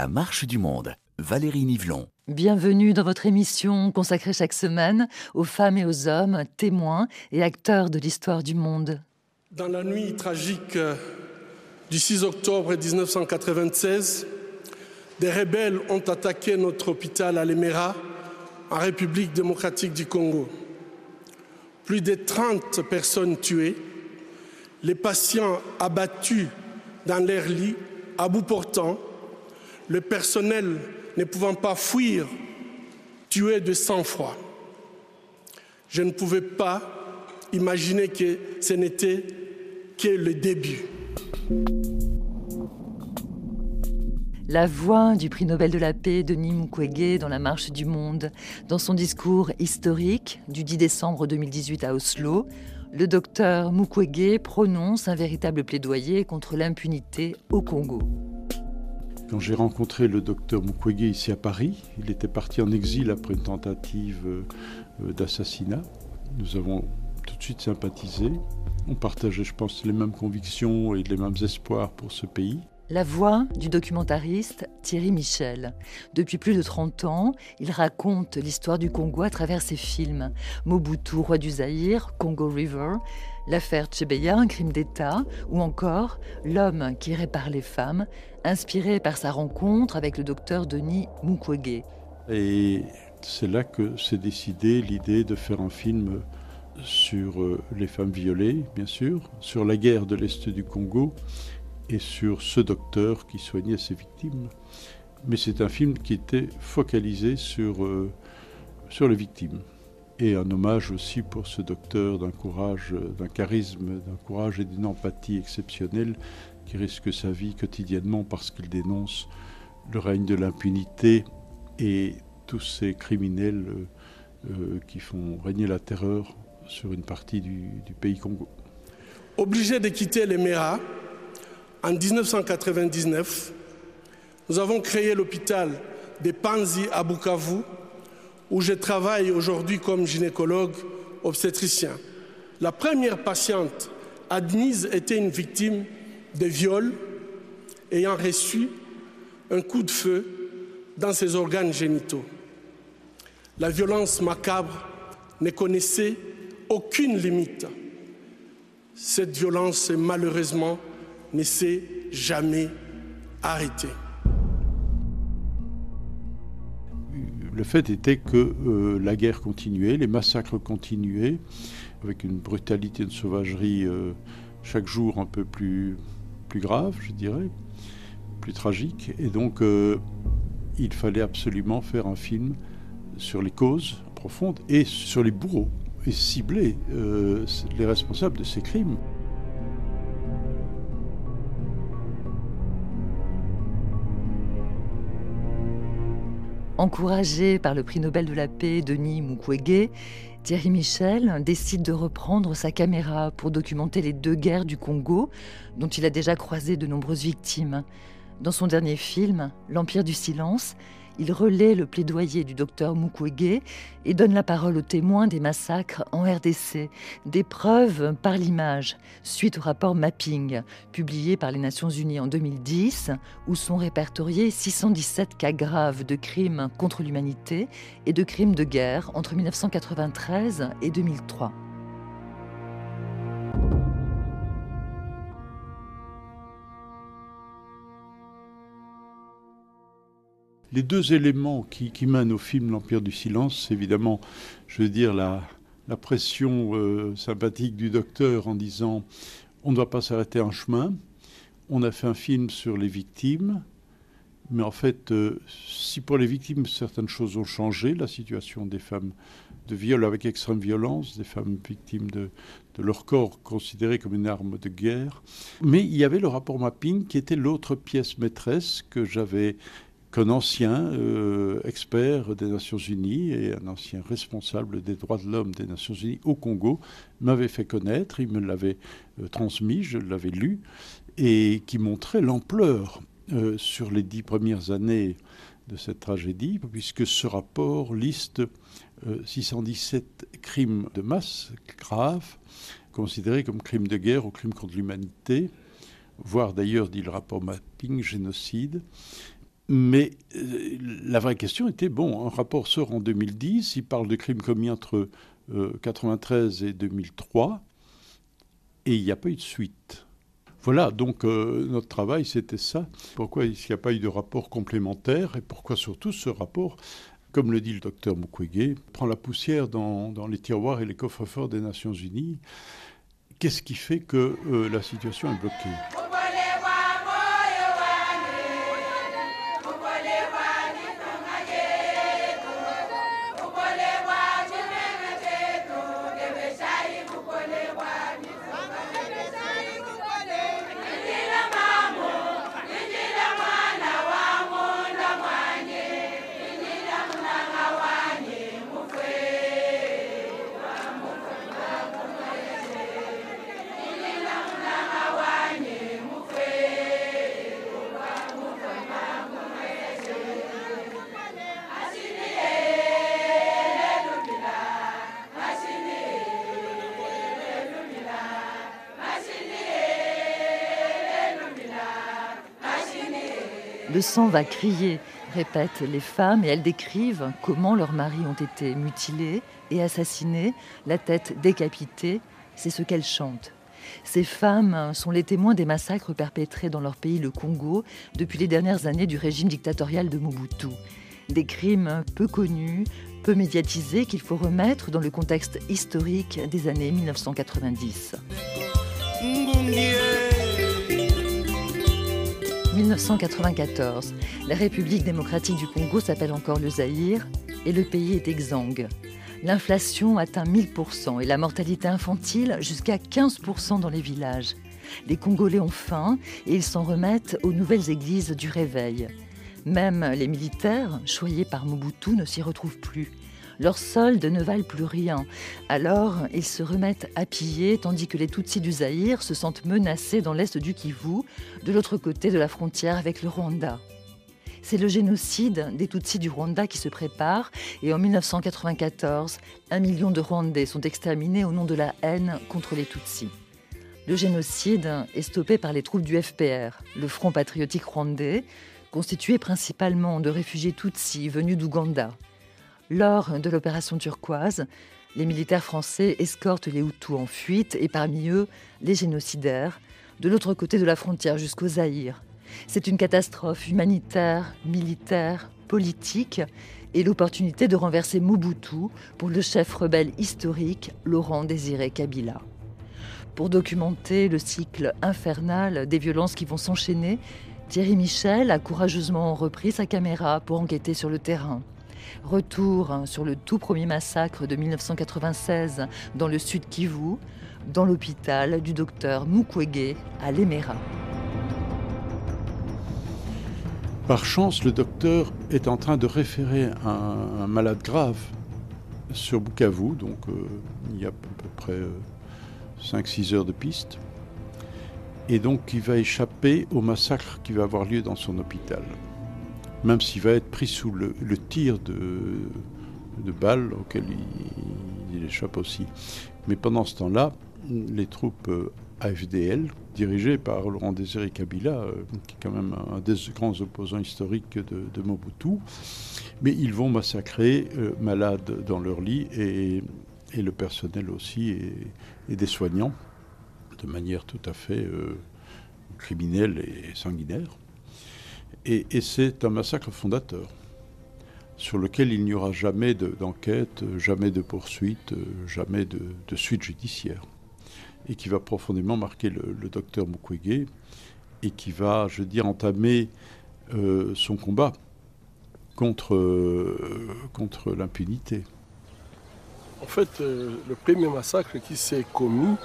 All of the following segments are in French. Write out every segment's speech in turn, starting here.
La marche du monde. Valérie Nivelon. Bienvenue dans votre émission consacrée chaque semaine aux femmes et aux hommes, témoins et acteurs de l'histoire du monde. Dans la nuit tragique du 6 octobre 1996, des rebelles ont attaqué notre hôpital à Lemera, en République démocratique du Congo. Plus de 30 personnes tuées, les patients abattus dans leur lit, à bout portant, le personnel ne pouvant pas fuir, tué de sang-froid. Je ne pouvais pas imaginer que ce n'était que le début. La voix du prix Nobel de la paix Denis Mukwege dans la marche du monde. Dans son discours historique du 10 décembre 2018 à Oslo, le docteur Mukwege prononce un véritable plaidoyer contre l'impunité au Congo. Quand j'ai rencontré le docteur Mukwege ici à Paris, il était parti en exil après une tentative euh, d'assassinat. Nous avons tout de suite sympathisé. On partageait, je pense, les mêmes convictions et les mêmes espoirs pour ce pays. La voix du documentariste Thierry Michel. Depuis plus de 30 ans, il raconte l'histoire du Congo à travers ses films. Mobutu, roi du Zaïre, Congo River, l'affaire Tchebeya, un crime d'État, ou encore L'homme qui répare les femmes, inspiré par sa rencontre avec le docteur Denis Mukwege. Et c'est là que s'est décidé l'idée de faire un film sur euh, les femmes violées, bien sûr, sur la guerre de l'Est du Congo et sur ce docteur qui soignait ses victimes. Mais c'est un film qui était focalisé sur, euh, sur les victimes. Et un hommage aussi pour ce docteur d'un courage, d'un charisme, d'un courage et d'une empathie exceptionnelle qui risque sa vie quotidiennement parce qu'il dénonce le règne de l'impunité et tous ces criminels euh, euh, qui font régner la terreur sur une partie du, pays Congo. Obligé de quitter les Méras, en 1999, nous avons créé l'hôpital de Panzi à Bukavu, où je travaille aujourd'hui comme gynécologue obstétricien. La première patiente admise était une victime de viol ayant reçu un coup de feu dans ses organes génitaux. La violence macabre ne connaissait aucune limite. Cette violence malheureusement ne s'est jamais arrêté. Le fait était que euh, la guerre continuait, les massacres continuaient, avec une brutalité, une sauvagerie euh, chaque jour un peu plus, plus grave, je dirais, plus tragique. Et donc, euh, il fallait absolument faire un film sur les causes profondes et sur les bourreaux, et cibler les responsables de ces crimes. Encouragé par le prix Nobel de la paix Denis Mukwege, Thierry Michel décide de reprendre sa caméra pour documenter les deux guerres du Congo, dont il a déjà croisé de nombreuses victimes. Dans son dernier film, L'Empire du silence, il relaie le plaidoyer du docteur Mukwege et donne la parole aux témoins des massacres en RDC, des preuves par l'image, suite au rapport Mapping, publié par les Nations Unies en 2010, où sont répertoriés 617 cas graves de crimes contre l'humanité et de crimes de guerre entre 1993 et 2003. Les deux éléments qui, mènent au film L'Empire du Silence, c'est évidemment, je veux dire, la, pression euh, sympathique du docteur en disant on ne doit pas s'arrêter en chemin. On a fait un film sur les victimes, mais en fait, euh, si pour les victimes certaines choses ont changé, la situation des femmes de viol avec extrême violence, des femmes victimes de, de leur corps considéré comme une arme de guerre, mais il y avait le rapport mapping qui était l'autre pièce maîtresse que j'avais qu'un ancien euh, expert des Nations Unies et un ancien responsable des droits de l'homme des Nations Unies au Congo m'avait fait connaître, il me l'avait euh, transmis, je l'avais lu, et qui montrait l'ampleur euh, sur les dix premières années de cette tragédie, puisque ce rapport liste 617 crimes de masse graves, considérés comme crimes de guerre ou crimes contre l'humanité, voire d'ailleurs, dit le rapport Mapping, génocide Mais euh, la vraie question était, bon, un rapport sort en 2010, il parle de crimes commis entre 1993 et 2003, et il n'y a pas eu de suite. Voilà, donc notre travail, c'était ça. Pourquoi il n'y a pas eu de rapport complémentaire et pourquoi surtout ce rapport comme le dit le docteur Mukwege, prend la poussière dans, les tiroirs et les coffres-forts des Nations Unies. Qu'est-ce qui fait que euh, la situation est bloquée? Le sang va crier, répètent les femmes, et elles décrivent comment leurs maris ont été mutilés et assassinés, la tête décapitée. C'est ce qu'elles chantent. Ces femmes sont les témoins des massacres perpétrés dans leur pays, le Congo, depuis les dernières années du régime dictatorial de Mobutu. Des crimes peu connus, peu médiatisés qu'il faut remettre dans le contexte historique des années 1990. 1994. La République démocratique du Congo s'appelle encore le Zaïre et le pays est exsangue. L'inflation atteint 1000% et la mortalité infantile jusqu'à 15% dans les villages. Les Congolais ont faim et ils s'en remettent aux nouvelles églises du réveil. Même les militaires, choyés par Mobutu, ne s'y retrouvent plus. Leurs soldes ne valent plus rien. Alors, ils se remettent à piller, tandis que les Tutsis du Zaïre se sentent menacés dans l'est du Kivu, de l'autre côté de la frontière avec le Rwanda. C'est le génocide des Tutsis du Rwanda qui se prépare et en 1994, un million de Rwandais sont exterminés au nom de la haine contre les Tutsis. Le génocide est stoppé par les troupes du FPR, le Front patriotique rwandais, constitué principalement de réfugiés Tutsis venus d'Ouganda. Lors de l'opération turquoise, les militaires français escortent les Hutus en fuite et parmi eux les génocidaires de l'autre côté de la frontière jusqu'au Zaïre. C'est une catastrophe humanitaire, militaire, politique et l'opportunité de renverser Mobutu pour le chef rebelle historique Laurent Désiré Kabila. Pour documenter le cycle infernal des violences qui vont s'enchaîner, Thierry Michel a courageusement repris sa caméra pour enquêter sur le terrain. Retour sur le tout premier massacre de 1996 dans le sud Kivu, dans l'hôpital du docteur Mukwege à Lemera. Par chance, le docteur est en train de référer un, malade grave sur Bukavu, donc euh, il y a à peu près 5-6 euh, heures de piste. Et donc il va échapper au massacre qui va avoir lieu dans son hôpital même s'il va être pris sous le, tir de, de, balles auquel il, échappe aussi. Mais pendant ce temps-là, les troupes euh, AFDL, dirigées par Laurent Désiré Kabila, euh, qui est quand même un des grands opposants historiques de, Mobutu, mais ils vont massacrer euh, malades dans leur lit et, le personnel aussi et, des soignants de manière tout à fait criminelle et sanguinaire. Et, c'est un massacre fondateur sur lequel il n'y aura jamais d'enquête, jamais de poursuite, jamais de, suite judiciaire. Et qui va profondément marquer le, docteur Mukwege et qui va, je veux entamer euh, son combat contre, euh, contre l'impunité. En fait, euh, le premier massacre qui s'est commis,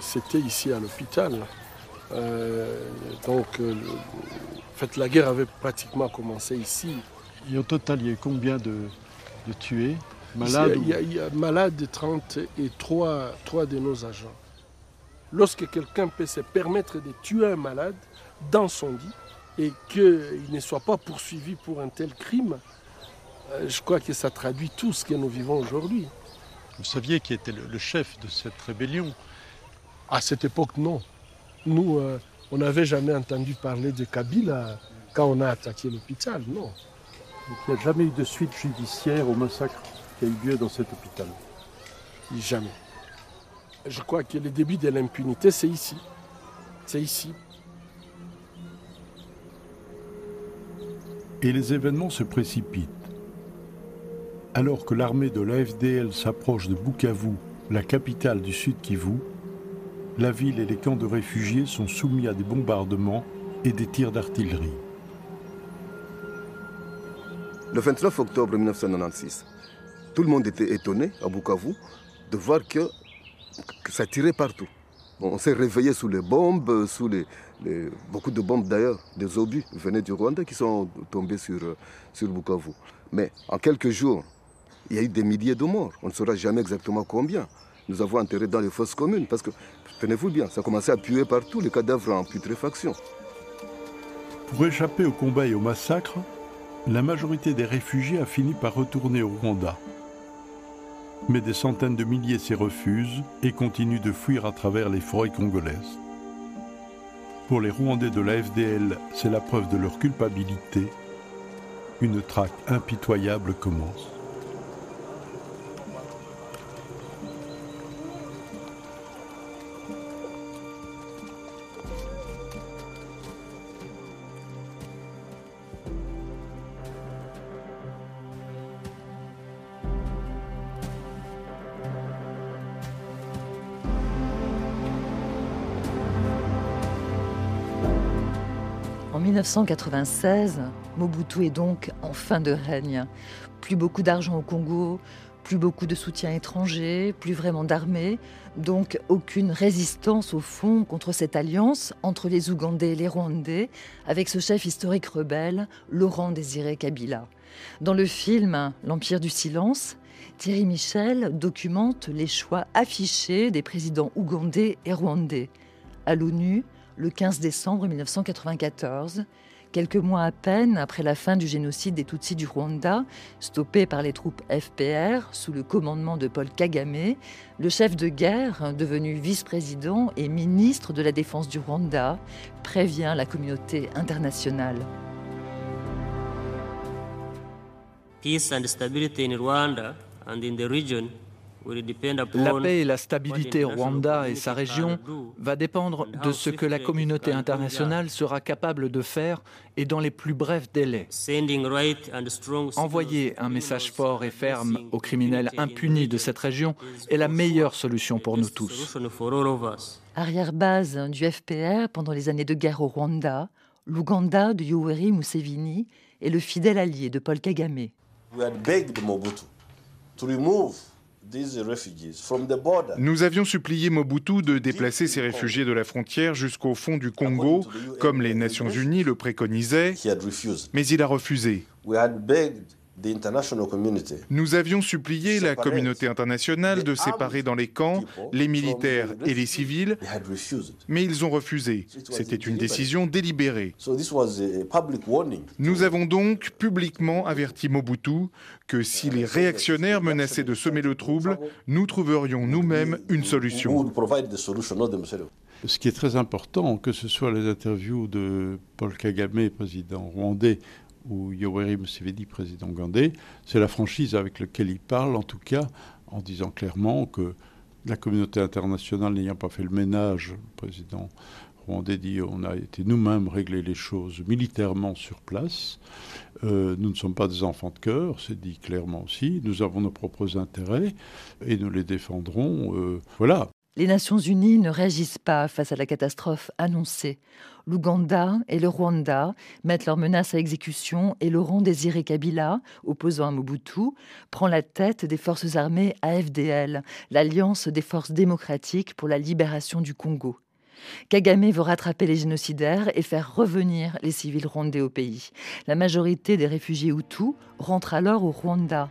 c'était ici à l'hôpital. Donc, fait, la guerre avait pratiquement commencé ici. Et au total, il y a eu combien de, tués? Malades Il y a, il y a malades 30 et 3, de nos agents. Lorsque quelqu'un peut se permettre de tuer un malade dans son lit et qu'il ne soit pas poursuivi pour un tel crime, euh, je crois que ça traduit tout ce que nous vivons aujourd'hui. Vous saviez qui était le chef de cette rébellion? À cette époque, non. Nous, euh, on n'avait jamais entendu parler de Kabila. quand on a attaqué l'hôpital, non. il n'y a jamais eu de suite judiciaire au massacre qui a eu lieu dans cet hôpital Jamais. Je crois que le début de l'impunité, c'est ici. C'est ici. Et les événements se précipitent. Alors que l'armée de l'AFDL s'approche de Bukavu, la capitale du Sud Kivu, la ville et les camps de réfugiés sont soumis à des bombardements et des tirs d'artillerie. Le 29 octobre 1996, tout le monde était étonné à Bukavu de voir que, ça tirait partout. On s'est réveillé sous les bombes, sous les, beaucoup de bombes d'ailleurs, des obus venaient du Rwanda qui sont tombés sur, sur Bukavu. Mais en quelques jours, il y a eu des milliers de morts. On ne saura jamais exactement combien. Nous avons enterré dans les fosses communes parce que, tenez-vous bien, ça commençait à puer partout, les cadavres en putréfaction. Pour échapper au combat et au massacre, la majorité des réfugiés a fini par retourner au Rwanda. Mais des centaines de milliers s'y refusent et continuent de fuir à travers les forêts congolaises. Pour les Rwandais de la FDL, c'est la preuve de leur culpabilité. Une traque impitoyable commence. 1996, Mobutu est donc en fin de règne. Plus beaucoup d'argent au Congo, plus beaucoup de soutien étranger, plus vraiment d'armée, donc aucune résistance au fond contre cette alliance entre les Ougandais et les Rwandais, avec ce chef historique rebelle, Laurent Désiré Kabila. Dans le film L'Empire du silence, Thierry Michel documente les choix affichés des présidents ougandais et rwandais. À l'ONU, le 15 décembre 1994, quelques mois à peine après la fin du génocide des Tutsis du Rwanda, stoppé par les troupes FPR sous le commandement de Paul Kagame, le chef de guerre, devenu vice-président et ministre de la Défense du Rwanda, prévient la communauté internationale. Peace and stability in Rwanda and in the region la paix et la stabilité au Rwanda et sa région va dépendre de ce que la communauté internationale sera capable de faire et dans les plus brefs délais. Envoyer un message fort et ferme aux criminels impunis de cette région est la meilleure solution pour nous tous. Arrière-base du FPR pendant les années de guerre au Rwanda, l'Ouganda de Yoweri Museveni est le fidèle allié de Paul Kagame. Nous avions supplié Mobutu de déplacer ces réfugiés de la frontière jusqu'au fond du Congo, comme les Nations Unies le préconisaient, mais il a refusé. Nous avions supplié la communauté internationale de séparer dans les camps les militaires et les civils, mais ils ont refusé. C'était une décision délibérée. Nous avons donc publiquement averti Mobutu que si les réactionnaires menaçaient de semer le trouble, nous trouverions nous-mêmes une solution. Ce qui est très important, que ce soit les interviews de Paul Kagame, président rwandais, ou Yoweri Museveni, président gandais, c'est la franchise avec laquelle il parle, en tout cas, en disant clairement que la communauté internationale n'ayant pas fait le ménage, le président rwandais dit on a été nous-mêmes régler les choses militairement sur place. Euh, nous ne sommes pas des enfants de cœur, c'est dit clairement aussi. Nous avons nos propres intérêts et nous les défendrons. Euh, voilà. Les Nations Unies ne réagissent pas face à la catastrophe annoncée. L'Ouganda et le Rwanda mettent leurs menaces à exécution et Laurent Désiré Kabila, opposant à Mobutu, prend la tête des forces armées AFDL, l'Alliance des forces démocratiques pour la libération du Congo. Kagame veut rattraper les génocidaires et faire revenir les civils rwandais au pays. La majorité des réfugiés Hutus rentrent alors au Rwanda.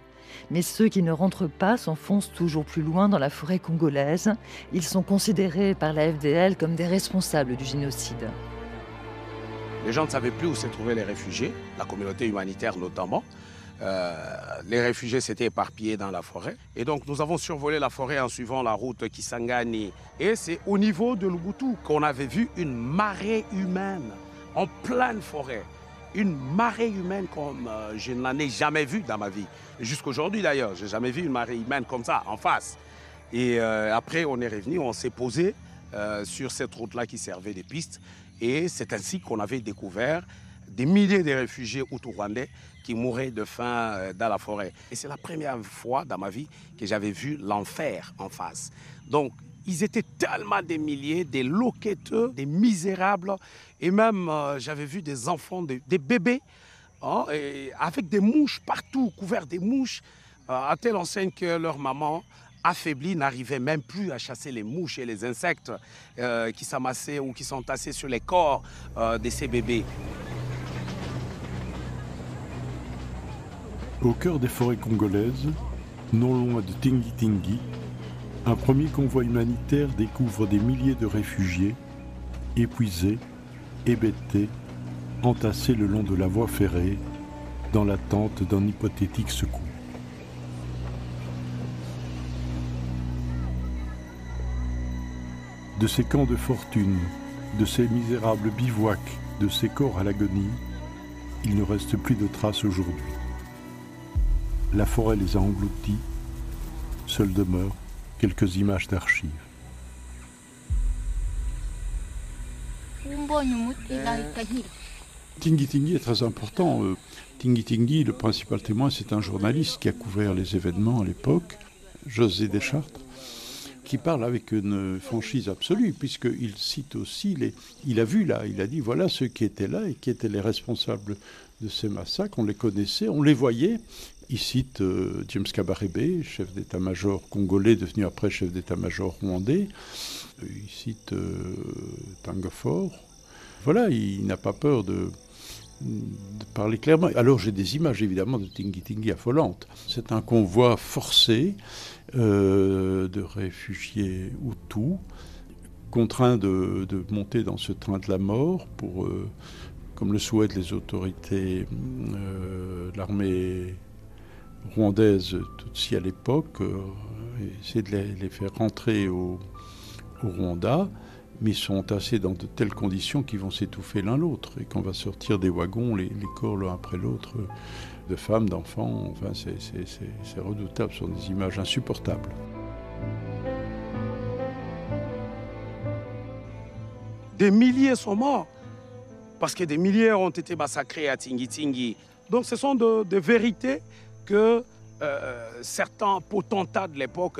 Mais ceux qui ne rentrent pas s'enfoncent toujours plus loin dans la forêt congolaise. Ils sont considérés par la FDL comme des responsables du génocide. Les gens ne savaient plus où se trouvaient les réfugiés, la communauté humanitaire notamment. Euh, les réfugiés s'étaient éparpillés dans la forêt. Et donc nous avons survolé la forêt en suivant la route Kisangani. Et c'est au niveau de Lubutu qu'on avait vu une marée humaine en pleine forêt. une marée humaine comme euh, je n'en ai jamais vu dans ma vie. Jusqu'aujourd'hui d'ailleurs, je n'ai jamais vu une marée humaine comme ça, en face. Et euh, après, on est revenu, on s'est posé sur cette route-là qui servait de piste. Et c'est ainsi qu'on avait découvert des milliers de réfugiés outou-rwandais qui mouraient de faim dans la forêt. Et c'est la première fois dans ma vie que j'avais vu l'enfer en face. Donc, ils étaient tellement des milliers, des loqueteux, des misérables. Et même, euh, j'avais vu des enfants, des, bébés, hein, avec des mouches partout, couverts des mouches, euh, à telle enseigne que leur maman, affaiblie, n'arrivait même plus à chasser les mouches et les insectes euh, qui s'amassaient ou qui tassés sur les corps de ces bébés. Au cœur des forêts congolaises, non loin de Tingi Tingi, un premier convoi humanitaire découvre des milliers de réfugiés, épuisés, hébétés, entassés le long de la voie ferrée, dans l'attente d'un hypothétique secours. De ces camps de fortune, de ces misérables bivouacs, de ces corps à l'agonie, il ne reste plus de traces aujourd'hui. La forêt les a engloutis, seuls demeurent quelques images d'archives. Tingi Tingi est très important. Euh, Tingi Tingi, le principal témoin, c'est un journaliste qui a couvert les événements à l'époque, José Deschartres, qui parle avec une franchise absolue, puisqu'il cite aussi les. Il a vu là, il a dit voilà ceux qui étaient là et qui étaient les responsables de ces massacres, on les connaissait, on les voyait, il cite euh, James Kabarebe, chef d'état-major congolais, devenu après chef d'état-major rwandais. Euh, il cite euh. Voilà, il, n'a pas peur de, parler clairement. Alors j'ai des images évidemment de Tingi Tingi affolantes. C'est un convoi forcé de réfugiés Hutus, contraints de, de, monter dans ce train de la mort pour, comme le souhaitent les autorités de l'armée rwandaises Tutsi à l'époque, euh, essayer de les, faire rentrer au, Rwanda, mais ils sont tassés dans de telles conditions qu'ils vont s'étouffer l'un l'autre. Et quand on va sortir des wagons, les, corps l'un après l'autre, de femmes, d'enfants, enfin, c'est redoutable, ce sont des images insupportables. Des milliers sont morts, parce que des milliers ont été massacrés à Tingi Tingi. Donc ce sont des vérités que euh, certains potentats de l'époque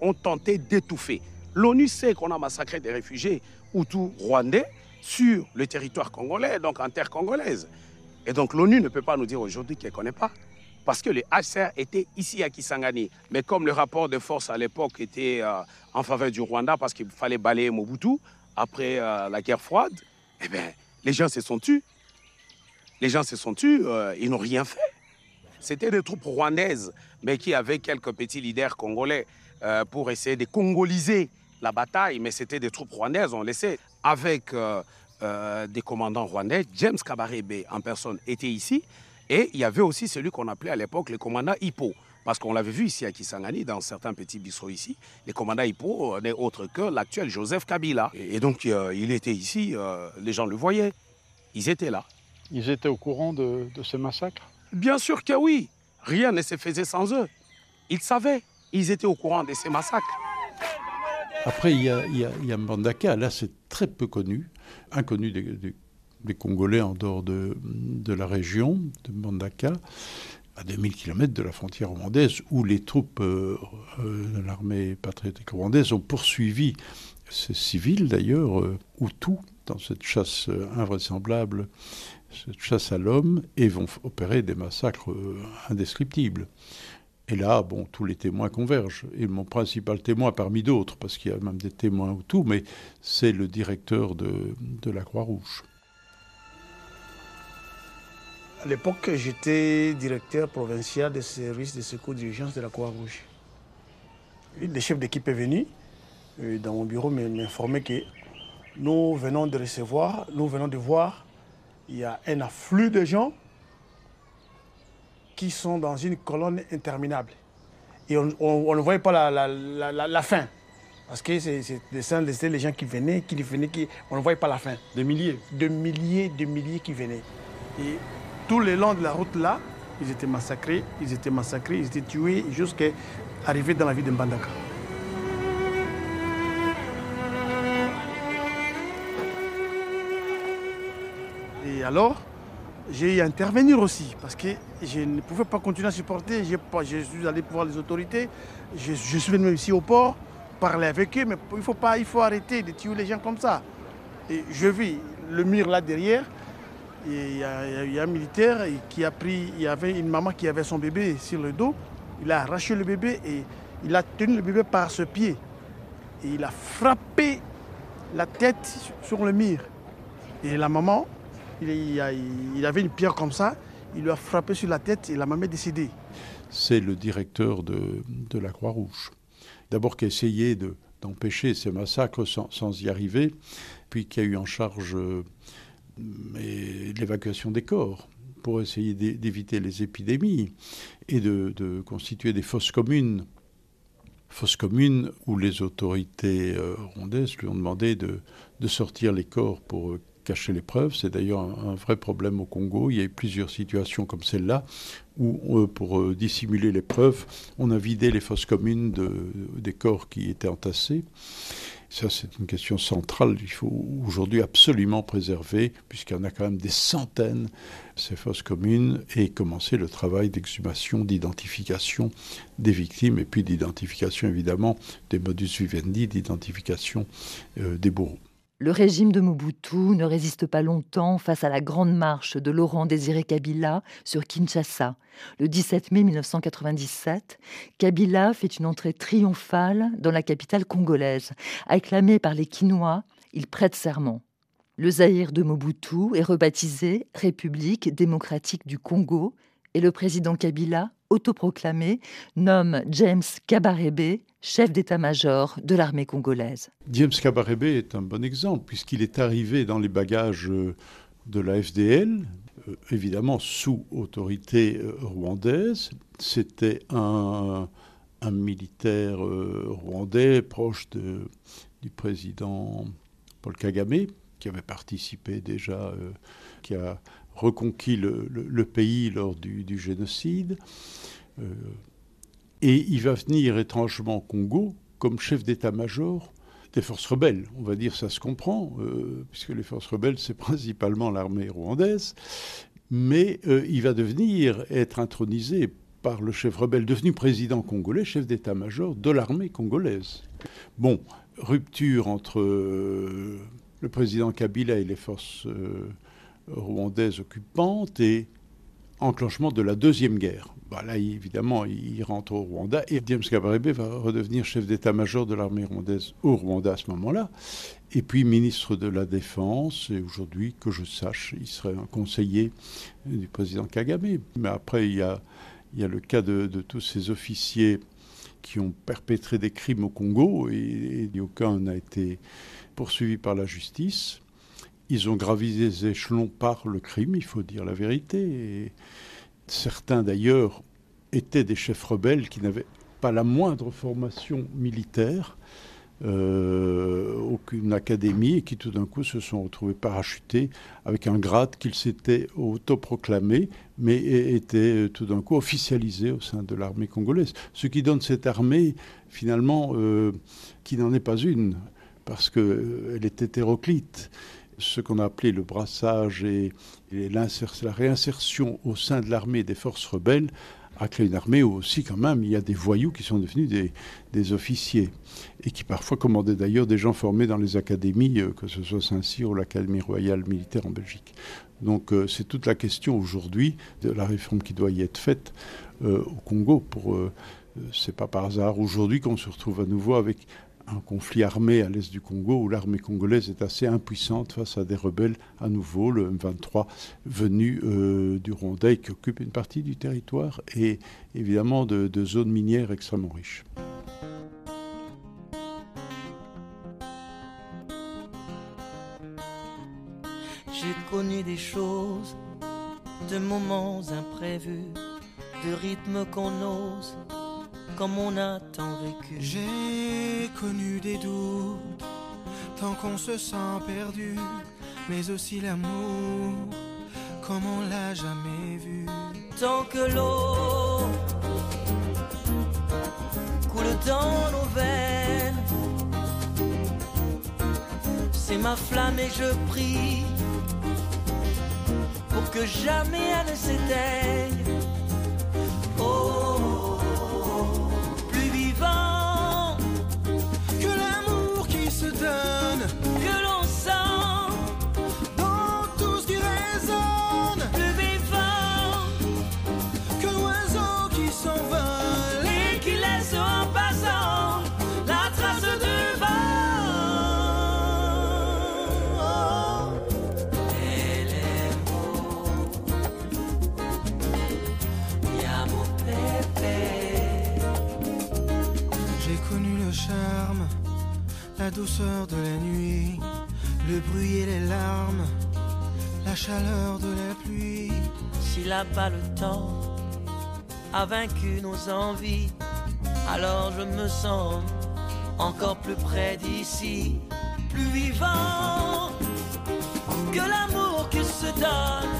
ont tenté d'étouffer. L'ONU sait qu'on a massacré des réfugiés Hutus rwandais sur le territoire congolais, donc en terre congolaise. Et donc l'ONU ne peut pas nous dire aujourd'hui qu'elle ne connaît pas. Parce que les HCR étaient ici à Kisangani. Mais comme le rapport de force à l'époque était euh, en faveur du Rwanda parce qu'il fallait balayer Mobutu après euh, la guerre froide, eh bien, les gens se sont tus. Les gens se sont tus, ils n'ont rien fait. C'était des troupes rwandaises, mais qui avaient quelques petits leaders congolais euh, pour essayer de congoliser la bataille. Mais c'était des troupes rwandaises, on le sait, avec euh, euh, des commandants rwandais. James Kabarebe en personne était ici. Et il y avait aussi celui qu'on appelait à l'époque le commandant Hippo. Parce qu'on l'avait vu ici à Kisangani, dans certains petits bistrots ici. Le commandant Hippo n'est autre que l'actuel Joseph Kabila. Et, donc, il était ici, les gens le voyaient. Ils étaient là. Ils étaient au courant de, de ce massacre? Bien sûr que oui. Rien ne se faisait sans eux. Ils savaient. Ils étaient au courant de ces massacres. Après, il y a, il Mbandaka. Là, c'est très peu connu. Inconnu des, Congolais en dehors de, la région de Mbandaka, à 2000 km de la frontière rwandaise, où les troupes euh, euh, de l'armée patriotique rwandaise ont poursuivi ces civils, d'ailleurs, euh, tout dans cette chasse invraisemblable cette chasse à l'homme et vont opérer des massacres euh, indescriptibles. Et là, bon, tous les témoins convergent. Et mon principal témoin parmi d'autres, parce qu'il y a même des témoins ou tout, mais c'est le directeur de, de la Croix-Rouge. À l'époque, j'étais directeur provincial des services de secours d'urgence de la Croix-Rouge. Le chef d'équipe est venu dans mon bureau m'informer que nous venons de recevoir, nous venons de voir il y a un afflux de gens qui sont dans une colonne interminable. Et on, ne voyait pas la, fin. Parce que c'est les gens qui venaient, qui venaient, qui, on ne voyait pas la fin. Des milliers De milliers, de milliers qui venaient. Et tout le long de la route là, ils étaient massacrés, ils étaient massacrés, ils étaient tués jusqu'à arriver dans la ville de Mbandaka. Et alors, j'ai intervenir aussi parce que je ne pouvais pas continuer à supporter. Je suis allé voir les autorités. Je, suis venu ici au port, parler avec eux, mais il faut, pas, il faut arrêter de tuer les gens comme ça. Et je vis le mur là derrière. Il y, a, un militaire qui a pris, il y avait une maman qui avait son bébé sur le dos. Il a arraché le bébé et il a tenu le bébé par ce pied. Et il a frappé la tête sur le mur. Et la maman, il, avait une pierre comme ça, il lui a frappé sur la tête et la maman est décédée. C'est le directeur de, la Croix-Rouge. D'abord qui a essayé d'empêcher ces massacres sans, y arriver, puis qui a eu en charge euh, l'évacuation des corps pour essayer d'éviter les épidémies et de, constituer des fosses communes. Fosses communes où les autorités euh, rondaises lui ont demandé de, de sortir les corps pour euh, cacher les preuves. C'est d'ailleurs un, vrai problème au Congo. Il y a eu plusieurs situations comme celle-là où, euh, pour euh, dissimuler les preuves, on a vidé les fosses communes de, des corps qui étaient entassés. Ça, c'est une question centrale. Il faut aujourd'hui absolument préserver, puisqu'il y en a quand même des centaines, ces fosses communes, et commencer le travail d'exhumation, d'identification des victimes, et puis d'identification, évidemment, des modus vivendi, d'identification euh, des bourreaux. Le régime de Mobutu ne résiste pas longtemps face à la grande marche de Laurent Désiré Kabila sur Kinshasa. Le 17 mai 1997, Kabila fait une entrée triomphale dans la capitale congolaise. Acclamé par les Quinois, il prête serment. Le Zaïre de Mobutu est rebaptisé République démocratique du Congo et le président Kabila, autoproclamé, nomme James Kabarebe chef d'état-major de l'armée congolaise. James Kabarebe est un bon exemple puisqu'il est arrivé dans les bagages euh, de la FDL, euh, évidemment sous autorité euh, rwandaise. C'était un, militaire rwandais proche du président Paul Kagame, qui avait participé déjà, qui a reconquis le, pays lors du, génocide. Euh, et il va venir étrangement au Congo comme chef d'état-major des forces rebelles. On va dire ça se comprend, euh, puisque les forces rebelles, c'est principalement l'armée rwandaise. Mais euh, il va devenir être intronisé par le chef rebelle, devenu président congolais, chef d'état-major de l'armée congolaise. Bon, rupture entre le président Kabila et les forces rwandaise occupante et enclenchement de la Deuxième Guerre. Bah, là, évidemment, il rentre au Rwanda et James va redevenir chef d'état-major de l'armée rwandaise au Rwanda à ce moment-là. Et puis ministre de la Défense, et aujourd'hui, que je sache, il serait un conseiller du président Kagame. Mais après, il y a, il y a le cas de, tous ces officiers qui ont perpétré des crimes au Congo et, et aucun n'a été poursuivi par la justice. Ils ont gravi les échelons par le crime, il faut dire la vérité. Certains d'ailleurs étaient des chefs rebelles qui n'avaient pas la moindre formation militaire, euh, aucune académie, et qui tout d'un coup se sont retrouvés parachutés avec un grade qu'ils s'étaient autoproclamé, mais étaient tout d'un coup officialisés au sein de l'armée congolaise. Ce qui donne cette armée, finalement, euh, qui n'en est pas une, parce qu'elle euh, est hétéroclite ce qu'on a appelé le brassage et, la réinsertion au sein de l'armée des forces rebelles a créé une armée où aussi quand même il y a des voyous qui sont devenus des, officiers et qui parfois commandaient d'ailleurs des gens formés dans les académies, euh, que ce soit Saint-Cyr ou l'Académie royale militaire en Belgique. Donc euh, c'est toute la question aujourd'hui de la réforme qui doit y être faite euh, au Congo. Pour c'est pas par hasard aujourd'hui qu'on se retrouve à nouveau avec un conflit armé à l'est du Congo où l'armée congolaise est assez impuissante face à des rebelles à nouveau, le M23 venu euh, du Rwanda qui occupe une partie du territoire et évidemment de, de zones minières extrêmement riches. J'ai connu des choses, de moments imprévus, de rythmes qu'on ose comme on a tant vécu. J'ai connu des doutes, tant qu'on se sent perdu, mais aussi l'amour comme on l'a jamais vu. Tant que l'eau coule dans nos veines, c'est ma flamme et je prie pour que jamais elle ne s'éteigne. Qui se douceur de la nuit, le bruit et les larmes, la chaleur de la pluie. Si là-bas le temps a vaincu nos envies, alors je me sens encore plus près d'ici, plus vivant que l'amour qui se donne,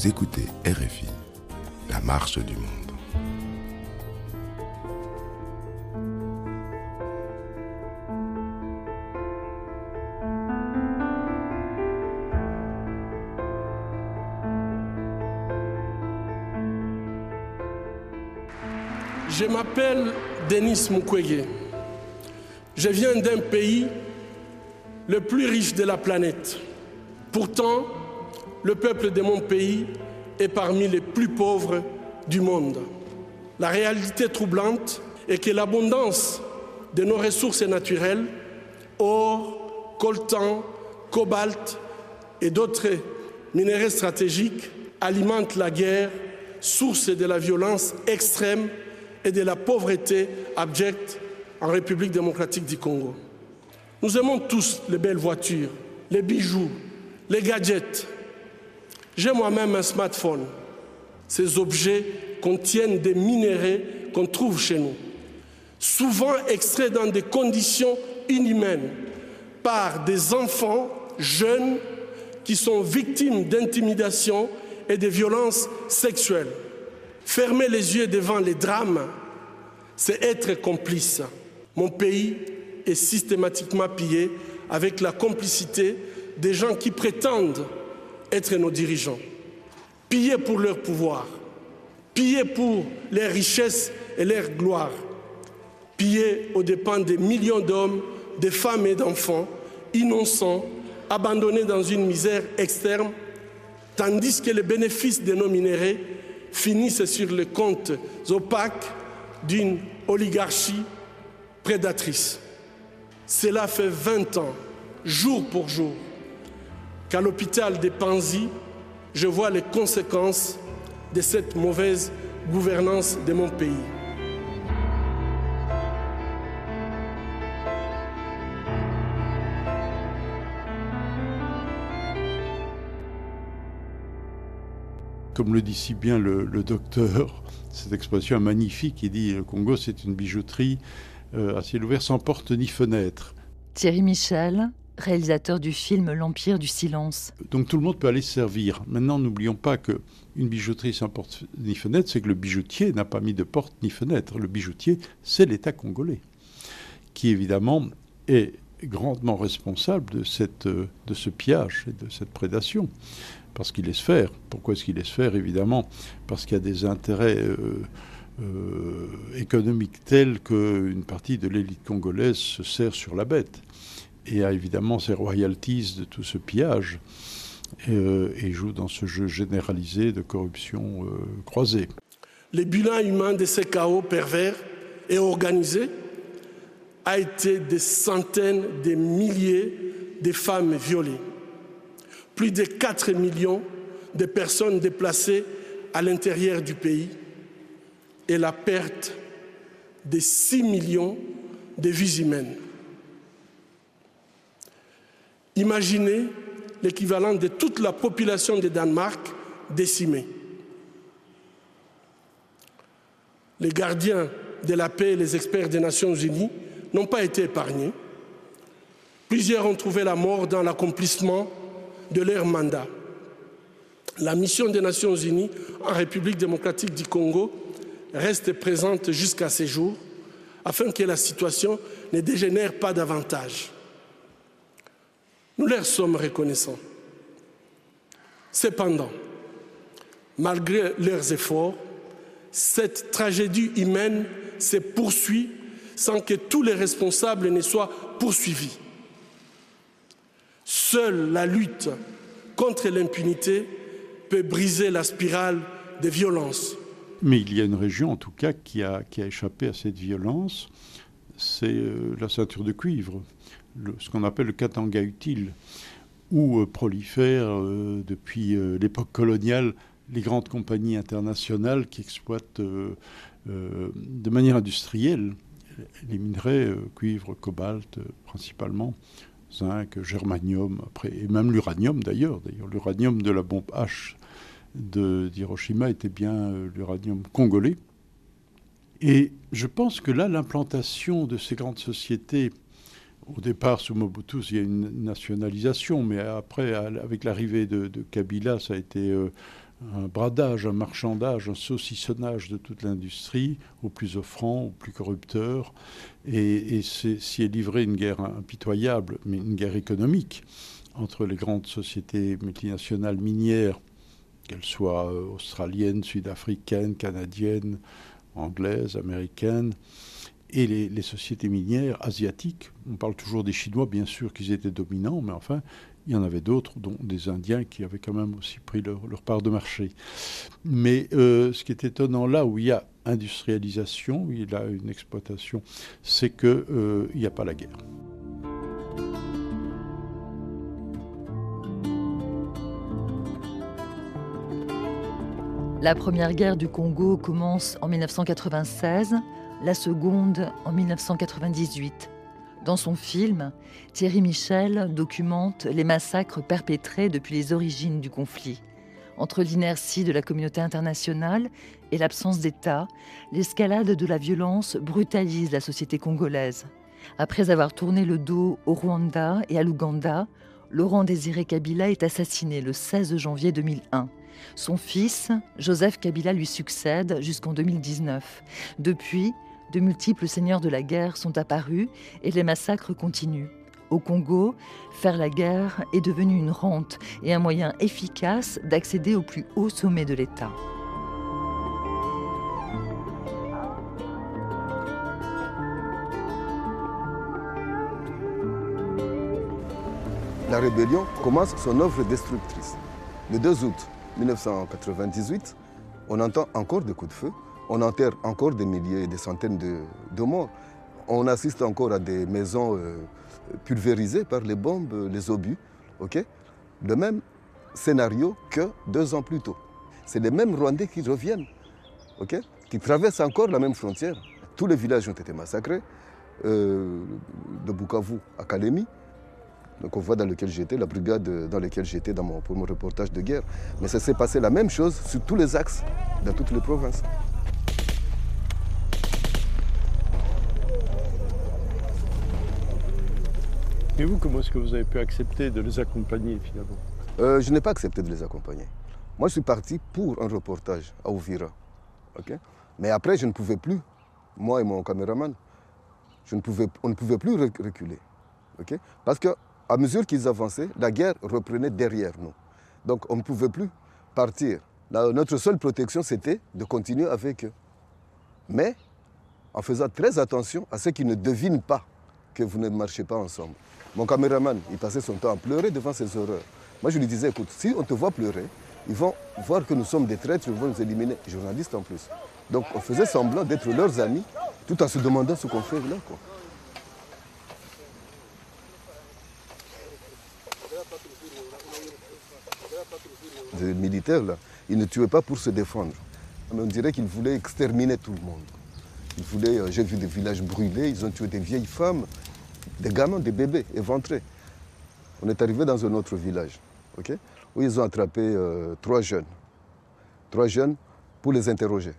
Vous écoutez RFI, la marche du monde. Je m'appelle Denis Mukwege. Je viens d'un pays le plus riche de la planète. Pourtant, le peuple de mon pays est parmi les plus pauvres du monde. La réalité troublante est que l'abondance de nos ressources naturelles, or, coltan, cobalt et d'autres minéraux stratégiques, alimente la guerre, source de la violence extrême et de la pauvreté abjecte en République démocratique du Congo. Nous aimons tous les belles voitures, les bijoux, les gadgets. J'ai moi-même un smartphone. Ces objets contiennent des minéraux qu'on trouve chez nous, souvent extraits dans des conditions inhumaines par des enfants jeunes qui sont victimes d'intimidation et de violences sexuelles. Fermer les yeux devant les drames, c'est être complice. Mon pays est systématiquement pillé avec la complicité des gens qui prétendent être nos dirigeants. Pillés pour leur pouvoir, pillés pour leurs richesses et leur gloire, pillés aux dépens des millions d'hommes, de femmes et d'enfants innocents, abandonnés dans une misère externe, tandis que les bénéfices de nos minéraux finissent sur les comptes opaques d'une oligarchie prédatrice. Cela fait 20 ans, jour pour jour, qu'à l'hôpital des Panzi, je vois les conséquences de cette mauvaise gouvernance de mon pays. Comme le dit si bien le, le docteur, cette expression magnifique, il dit le Congo c'est une bijouterie euh, à ciel ouvert sans porte ni fenêtre. Thierry Michel, réalisateur du film L'Empire du silence. Donc tout le monde peut aller se servir. Maintenant, n'oublions pas que une bijouterie sans porte ni fenêtre, c'est que le bijoutier n'a pas mis de porte ni fenêtre. Le bijoutier, c'est l'État congolais, qui évidemment est grandement responsable de, de ce pillage et de cette prédation. Parce qu'il laisse faire. Pourquoi est-ce qu'il laisse faire Évidemment, parce qu'il y a des intérêts euh, économique tel qu'une partie de l'élite congolaise se sert sur la bête et a évidemment ses royalties de tout ce pillage et, joue dans ce jeu généralisé de corruption croisée. Le bilan humain de ces chaos pervers et organisés a été des centaines de milliers de femmes violées, plus de 4 millions de personnes déplacées à l'intérieur du pays et la perte de 6 millions de vies humaines. Imaginez l'équivalent de toute la population de Danemark décimée. Les gardiens de la paix et les experts des Nations Unies n'ont pas été épargnés. Plusieurs ont trouvé la mort dans l'accomplissement de leur mandat. La mission des Nations Unies en République démocratique du Congo reste présente jusqu'à ces jours afin que la situation ne dégénère pas davantage. Nous leur sommes reconnaissants. Cependant, malgré leurs efforts, cette tragédie humaine se poursuit sans que tous les responsables ne soient poursuivis. Seule la lutte contre l'impunité peut briser la spirale des violences. Mais il y a une région, en tout cas, qui a, qui a échappé à cette violence, c'est euh, la ceinture de cuivre, ce qu'on appelle le Katanga utile, où euh, prolifèrent euh, depuis l'époque coloniale les grandes compagnies internationales qui exploitent de manière industrielle les minerais, cuivre, cobalt principalement, zinc, germanium, après, et même l'uranium d'ailleurs. D'ailleurs, l'uranium de la bombe H d'Hiroshima était bien euh, l'uranium congolais. Et je pense que là, l'implantation de ces grandes sociétés, au départ sous Mobutu, il y a une nationalisation, mais après, avec l'arrivée de, Kabila, ça a été euh, un bradage, un marchandage, un saucissonnage de toute l'industrie, au plus offrant, au plus corrupteur, et, s'y est livré une guerre impitoyable, mais une guerre économique, entre les grandes sociétés multinationales minières, qu'elles soient euh, australiennes, sud-africaines, canadiennes, anglaises, américaines, et les, sociétés minières asiatiques. On parle toujours des Chinois, bien sûr, qu'ils étaient dominants, mais enfin, il y en avait d'autres, dont des Indiens qui avaient quand même aussi pris leur, part de marché. Mais euh, ce qui est étonnant là où il y a industrialisation, où il y a une exploitation, c'est qu'il euh, n'y a pas la guerre. La première guerre du Congo commence en 1996, la seconde en 1998. Dans son film, Thierry Michel documente les massacres perpétrés depuis les origines du conflit. Entre l'inertie de la communauté internationale et l'absence d'État, l'escalade de la violence brutalise la société congolaise. Après avoir tourné le dos au Rwanda et à l'Ouganda, Laurent Désiré Kabila est assassiné le 16 janvier 2001. Son fils, Joseph Kabila, lui succède jusqu'en 2019. Depuis, de multiples seigneurs de la guerre sont apparus et les massacres continuent. Au Congo, faire la guerre est devenu une rente et un moyen efficace d'accéder au plus haut sommet de l'État. La rébellion commence son œuvre destructrice. Le 2 août 1998, on entend encore des coups de feu on enterre encore des milliers et des centaines de, morts. On assiste encore à des maisons euh, pulvérisées par les bombes, les obus. Le même scénario que deux ans plus tôt. C'est les mêmes Rwandais qui reviennent, qui traversent encore la même frontière. Tous les villages ont été massacrés, euh, de Bukavu à Kalemi, donc on voit dans lequel j'étais, la brigade dans laquelle j'étais pour mon reportage de guerre. Mais ça s'est passé la même chose sur tous les axes, dans toutes les provinces. Et vous, comment est-ce que vous avez pu accepter de les accompagner finalement euh, Je n'ai pas accepté de les accompagner. Moi, je suis parti pour un reportage à Ouvira. Mais après, je ne pouvais plus, moi et mon caméraman, je ne pouvais, on ne pouvait plus reculer. Parce qu'à mesure qu'ils avançaient, la guerre reprenait derrière nous. Donc on ne pouvait plus partir. notre seule protection, c'était de continuer avec eux. Mais en faisant très attention à ceux qui ne devinent pas vous ne marchez pas ensemble. Mon caméraman, il passait son temps à pleurer devant ces horreurs. Moi, je lui disais, écoute, si on te voit pleurer, ils vont voir que nous sommes des traîtres, ils vont nous éliminer, journalistes en plus. Donc on faisait semblant d'être leurs amis, tout en se demandant ce qu'on fait là. Quoi. Les militaires, là, ils ne tuaient pas pour se défendre. Mais on dirait qu'ils voulaient exterminer tout le monde. Voulaient, euh, j'ai vu des villages brûlés, ils ont tué des vieilles femmes, des gamins, des bébés éventrés. On est arrivé dans un autre village, où ils ont attrapé euh, trois jeunes. Trois jeunes pour les interroger.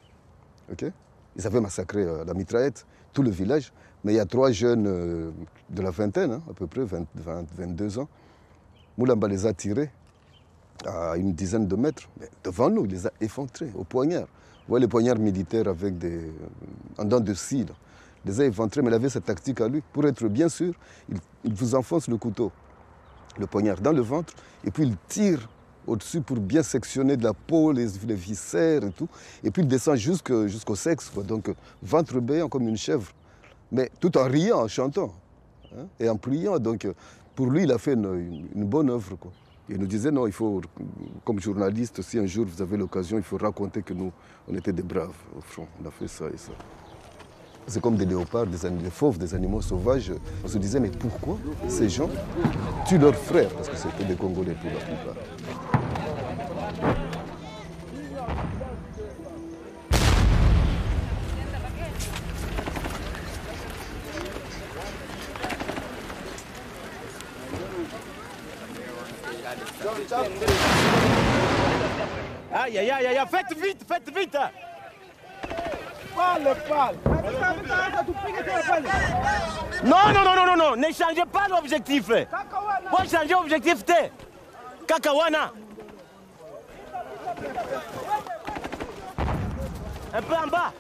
Ils avaient massacré euh, la mitraillette, tout le village, mais il y a trois jeunes de la vingtaine, hein, à peu près 20, 22 ans. Moulamba les a tirés à une dizaine de mètres. Mais devant nous, il les a effondrés au poignard. Voyez les poignards militaires avec des, en dents de. Il les a éventrés, mais il avait cette tactique à lui. Pour être bien sûr, il, vous enfonce le couteau, le poignard dans le ventre, et puis il tire au-dessus pour bien sectionner de la peau, les, viscères et tout. Et puis il descend jusqu'au sexe, donc ventre béant comme une chèvre. Mais tout en riant, en chantant hein, et en priant. Donc pour lui, il a fait une, bonne œuvre. Il nous disait non, il faut, comme journaliste, si un jour vous avez l'occasion, il faut raconter que nous, on était des braves au front. On a fait ça et ça. C'est comme des léopards, des, des fauves, des animaux sauvages. On se disait, mais pourquoi ces gens tuent leurs frères? Parce que c'était des Congolais pour la plupart. Faites vite, faites vite. Parle, parle. Non, non, non, non, non, non, ne changez pas l'objectif Vous changez l'objectif Kakawana. Un peu en bas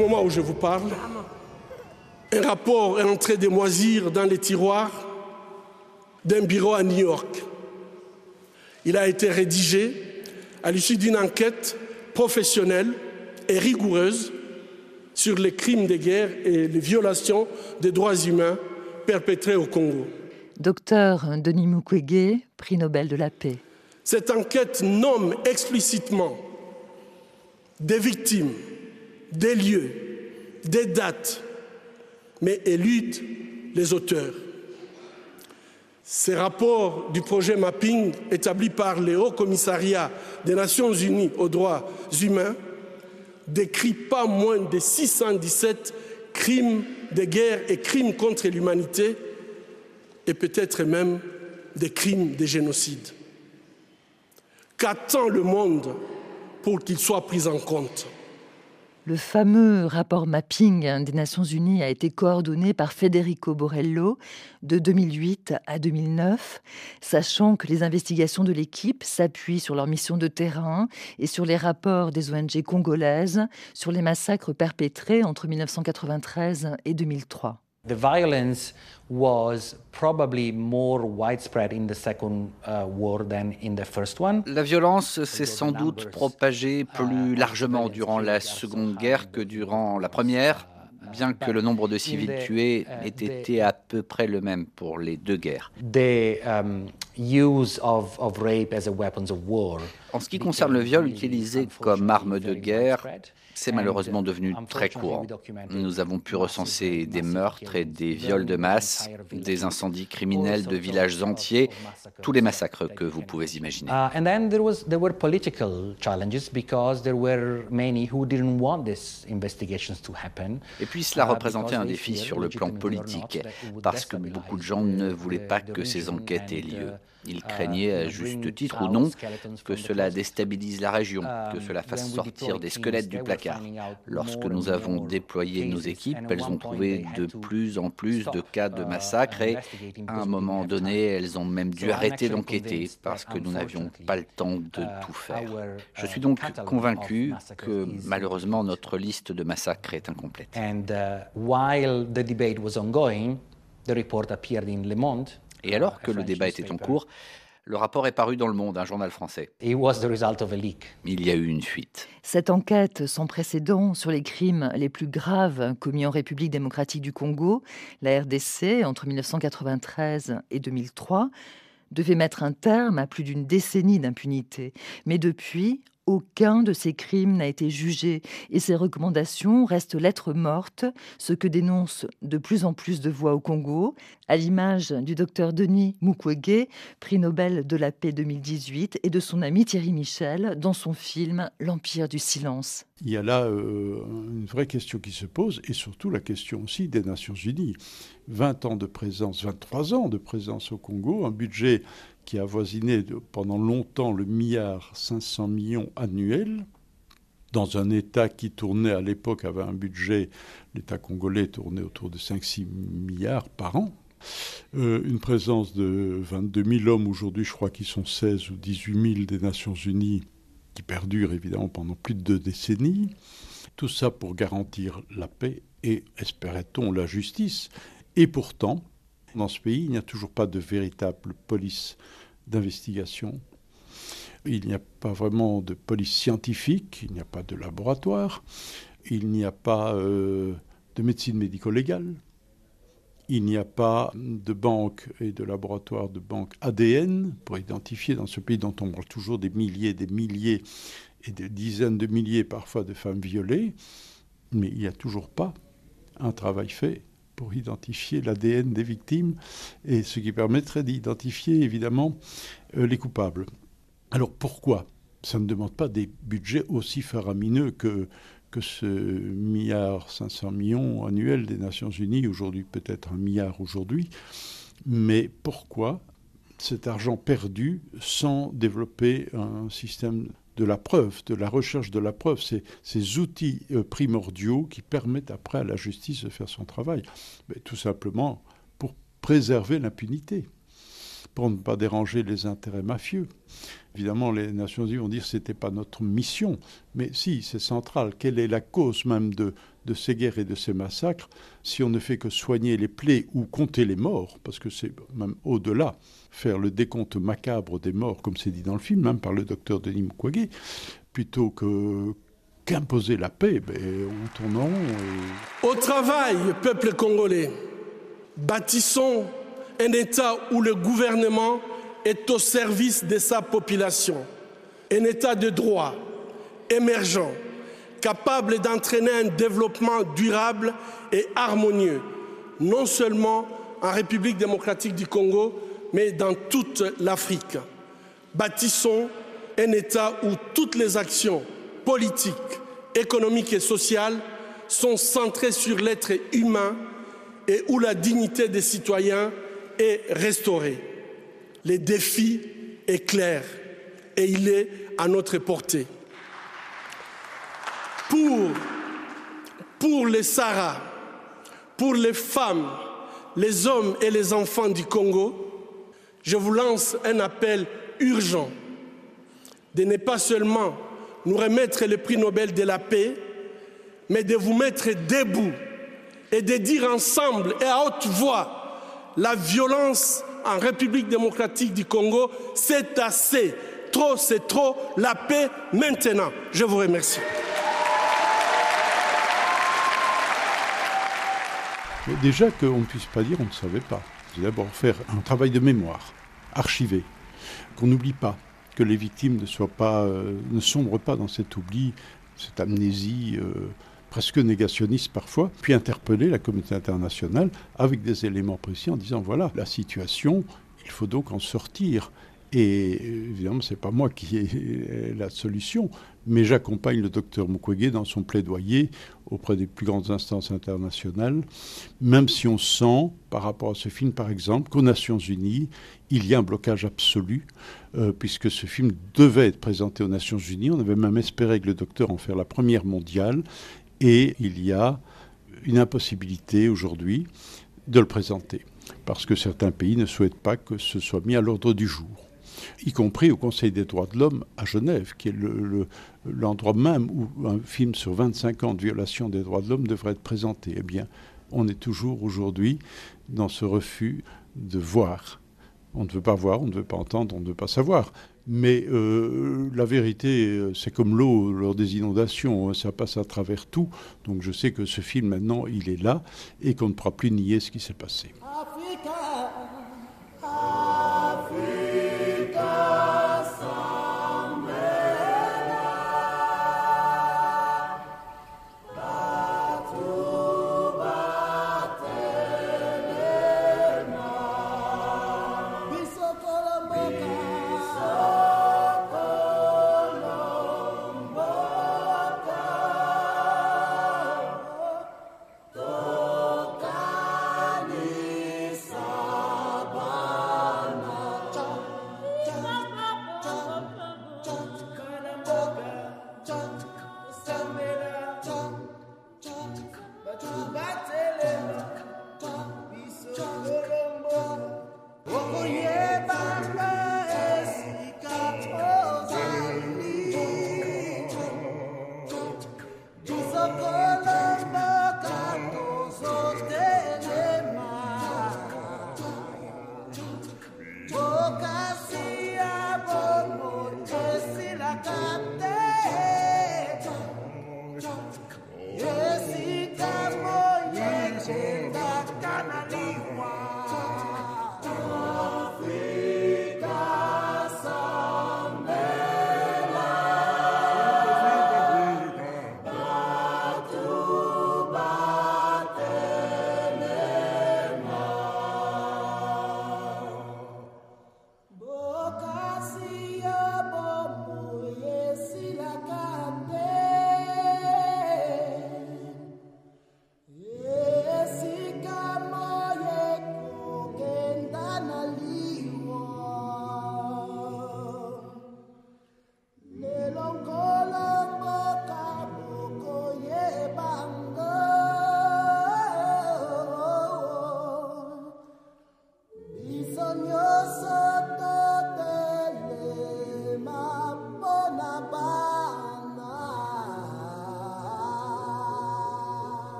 moment où je vous parle, un rapport est entré de moisir dans les tiroirs d'un bureau à New York. Il a été rédigé à l'issue d'une enquête professionnelle et rigoureuse sur les crimes de guerre et les violations des droits humains perpétrés au Congo. Docteur Denis Mukwege, prix Nobel de la paix. Cette enquête nomme explicitement des victimes, des lieux, des dates, mais élude les auteurs. Ces rapports du projet Mapping établi par le Haut Commissariat des Nations Unies aux droits humains décrit pas moins de 617 crimes de guerre et crimes contre l'humanité et peut-être même des crimes de génocide. Qu'attend le monde pour qu'ils soient pris en compte? Le fameux rapport mapping des Nations Unies a été coordonné par Federico Borello de 2008 à 2009, sachant que les investigations de l'équipe s'appuient sur leur mission de terrain et sur les rapports des ONG congolaises sur les massacres perpétrés entre 1993 et 2003. The violence was probably more widespread in the second uh, war than in the first one. La violence s'est sans doute propagée plus largement durant la Seconde Guerre que durant la Première, bien que le nombre de civils tués ait été à peu près le même pour les deux guerres. The use of, of rape as a weapons of war. En ce qui concerne le viol utilisé comme arme de guerre, c'est malheureusement devenu très courant. Nous avons pu recenser des meurtres et des viols de masse, des incendies criminels de villages entiers, tous les massacres que vous pouvez imaginer. Et puis cela représentait un défi sur le plan politique, parce que beaucoup de gens ne voulaient pas que ces enquêtes aient lieu. Il craignait à juste titre ou non que cela déstabilise la région, que cela fasse sortir des squelettes du placard. Lorsque nous avons déployé nos équipes, elles ont trouvé de plus en plus de cas de massacres et à un moment donné, elles ont même dû arrêter d'enquêter parce que nous n'avions pas le temps de tout faire. Je suis donc convaincu que malheureusement notre liste de massacres est incomplète. Et alors que le débat était en cours, le rapport est paru dans Le Monde, un journal français. Il y a eu une fuite. Cette enquête sans précédent sur les crimes les plus graves commis en République démocratique du Congo, la RDC, entre 1993 et 2003, devait mettre un terme à plus d'une décennie d'impunité. Mais depuis, aucun de ces crimes n'a été jugé et ces recommandations restent lettres mortes, ce que dénoncent de plus en plus de voix au Congo, à l'image du docteur Denis Mukwege, prix Nobel de la paix 2018, et de son ami Thierry Michel dans son film L'Empire du silence. Il y a là euh, une vraie question qui se pose et surtout la question aussi des Nations Unies. 20 ans de présence, 23 ans de présence au Congo, un budget qui a avoisiné pendant longtemps le milliard 500 millions annuels, dans un État qui tournait à l'époque, avait un budget, l'État congolais tournait autour de 5-6 milliards par an. Euh, une présence de 22 000 hommes, aujourd'hui je crois qu'ils sont 16 ou 18 000 des Nations Unies, qui perdurent évidemment pendant plus de deux décennies. Tout ça pour garantir la paix et, espérait-on, la justice. Et pourtant, dans ce pays, il n'y a toujours pas de véritable police d'investigation. Il n'y a pas vraiment de police scientifique, il n'y a pas de laboratoire, il n'y a pas euh, de médecine médico-légale, il n'y a pas de banque et de laboratoire de banque ADN pour identifier dans ce pays dont on parle toujours des milliers, des milliers et des dizaines de milliers parfois de femmes violées, mais il n'y a toujours pas un travail fait pour identifier l'ADN des victimes, et ce qui permettrait d'identifier évidemment euh, les coupables. Alors pourquoi? Ça ne demande pas des budgets aussi faramineux que, que ce milliard 500 millions annuels des Nations Unies, aujourd'hui peut-être un milliard aujourd'hui, mais pourquoi cet argent perdu sans développer un système de la preuve, de la recherche de la preuve, ces, outils euh, primordiaux qui permettent après à la justice de faire son travail. Tout simplement pour préserver l'impunité, pour ne pas déranger les intérêts mafieux. Évidemment, les Nations Unies vont dire que ce n'était pas notre mission, mais si, c'est central. Quelle est la cause même de, de ces guerres et de ces massacres si on ne fait que soigner les plaies ou compter les morts, parce que c'est même au-delà, faire le décompte macabre des morts, comme c'est dit dans le film, même par le docteur Denis Mukwege, plutôt que qu'imposer la paix, ben, on tourne Au travail, peuple congolais, bâtissons un État où le gouvernement est au service de sa population, un État de droit, émergent, capable d'entraîner un développement durable et harmonieux, non seulement en République démocratique du Congo, mais dans toute l'Afrique. Bâtissons un État où toutes les actions politiques, économiques et sociales sont centrées sur l'être humain et où la dignité des citoyens est restaurée. Le défi est clair et il est à notre portée. Pour, pour les Sahara, pour les femmes, les hommes et les enfants du Congo, je vous lance un appel urgent de ne pas seulement nous remettre le prix Nobel de la paix, mais de vous mettre debout et de dire ensemble et à haute voix, la violence en République démocratique du Congo, c'est assez. Trop, c'est trop. La paix maintenant. Je vous remercie. Déjà qu'on ne puisse pas dire on ne savait pas. C'est d'abord faire un travail de mémoire, archivé, qu'on n'oublie pas, que les victimes ne, soient pas, euh, ne sombrent pas dans cet oubli, cette amnésie euh, presque négationniste parfois, puis interpeller la communauté internationale avec des éléments précis en disant voilà la situation, il faut donc en sortir. Et évidemment, ce n'est pas moi qui ai la solution, mais j'accompagne le docteur Mukwege dans son plaidoyer auprès des plus grandes instances internationales, même si on sent, par rapport à ce film par exemple, qu'aux Nations Unies, il y a un blocage absolu, euh, puisque ce film devait être présenté aux Nations Unies. On avait même espéré que le docteur en faire la première mondiale, et il y a une impossibilité aujourd'hui de le présenter, parce que certains pays ne souhaitent pas que ce soit mis à l'ordre du jour y compris au Conseil des droits de l'homme à Genève, qui est l'endroit même où un film sur 25 ans de violation des droits de l'homme devrait être présenté. Eh bien, on est toujours aujourd'hui dans ce refus de voir. On ne veut pas voir, on ne veut pas entendre, on ne veut pas savoir. Mais euh, la vérité, c'est comme l'eau lors des inondations, hein, ça passe à travers tout. Donc je sais que ce film, maintenant, il est là et qu'on ne pourra plus nier ce qui s'est passé.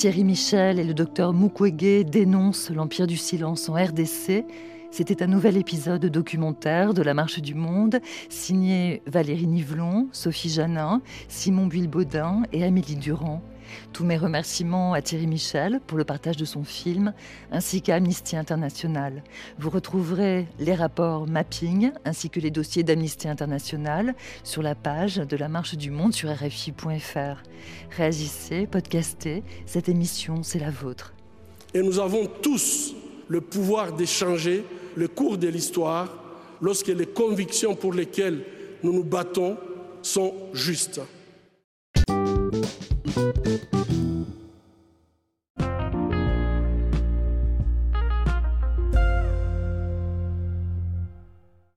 Thierry Michel et le docteur Mukwege dénoncent l'Empire du silence en RDC. C'était un nouvel épisode documentaire de La Marche du Monde, signé Valérie Nivelon, Sophie Janin, Simon Builbaudin et Amélie Durand. Tous mes remerciements à Thierry Michel pour le partage de son film, ainsi qu'à Amnesty International. Vous retrouverez les rapports mapping ainsi que les dossiers d'Amnesty International sur la page de la Marche du Monde sur RFI.fr. Réagissez, podcastez, cette émission, c'est la vôtre. Et nous avons tous le pouvoir d'échanger le cours de l'histoire lorsque les convictions pour lesquelles nous nous battons sont justes.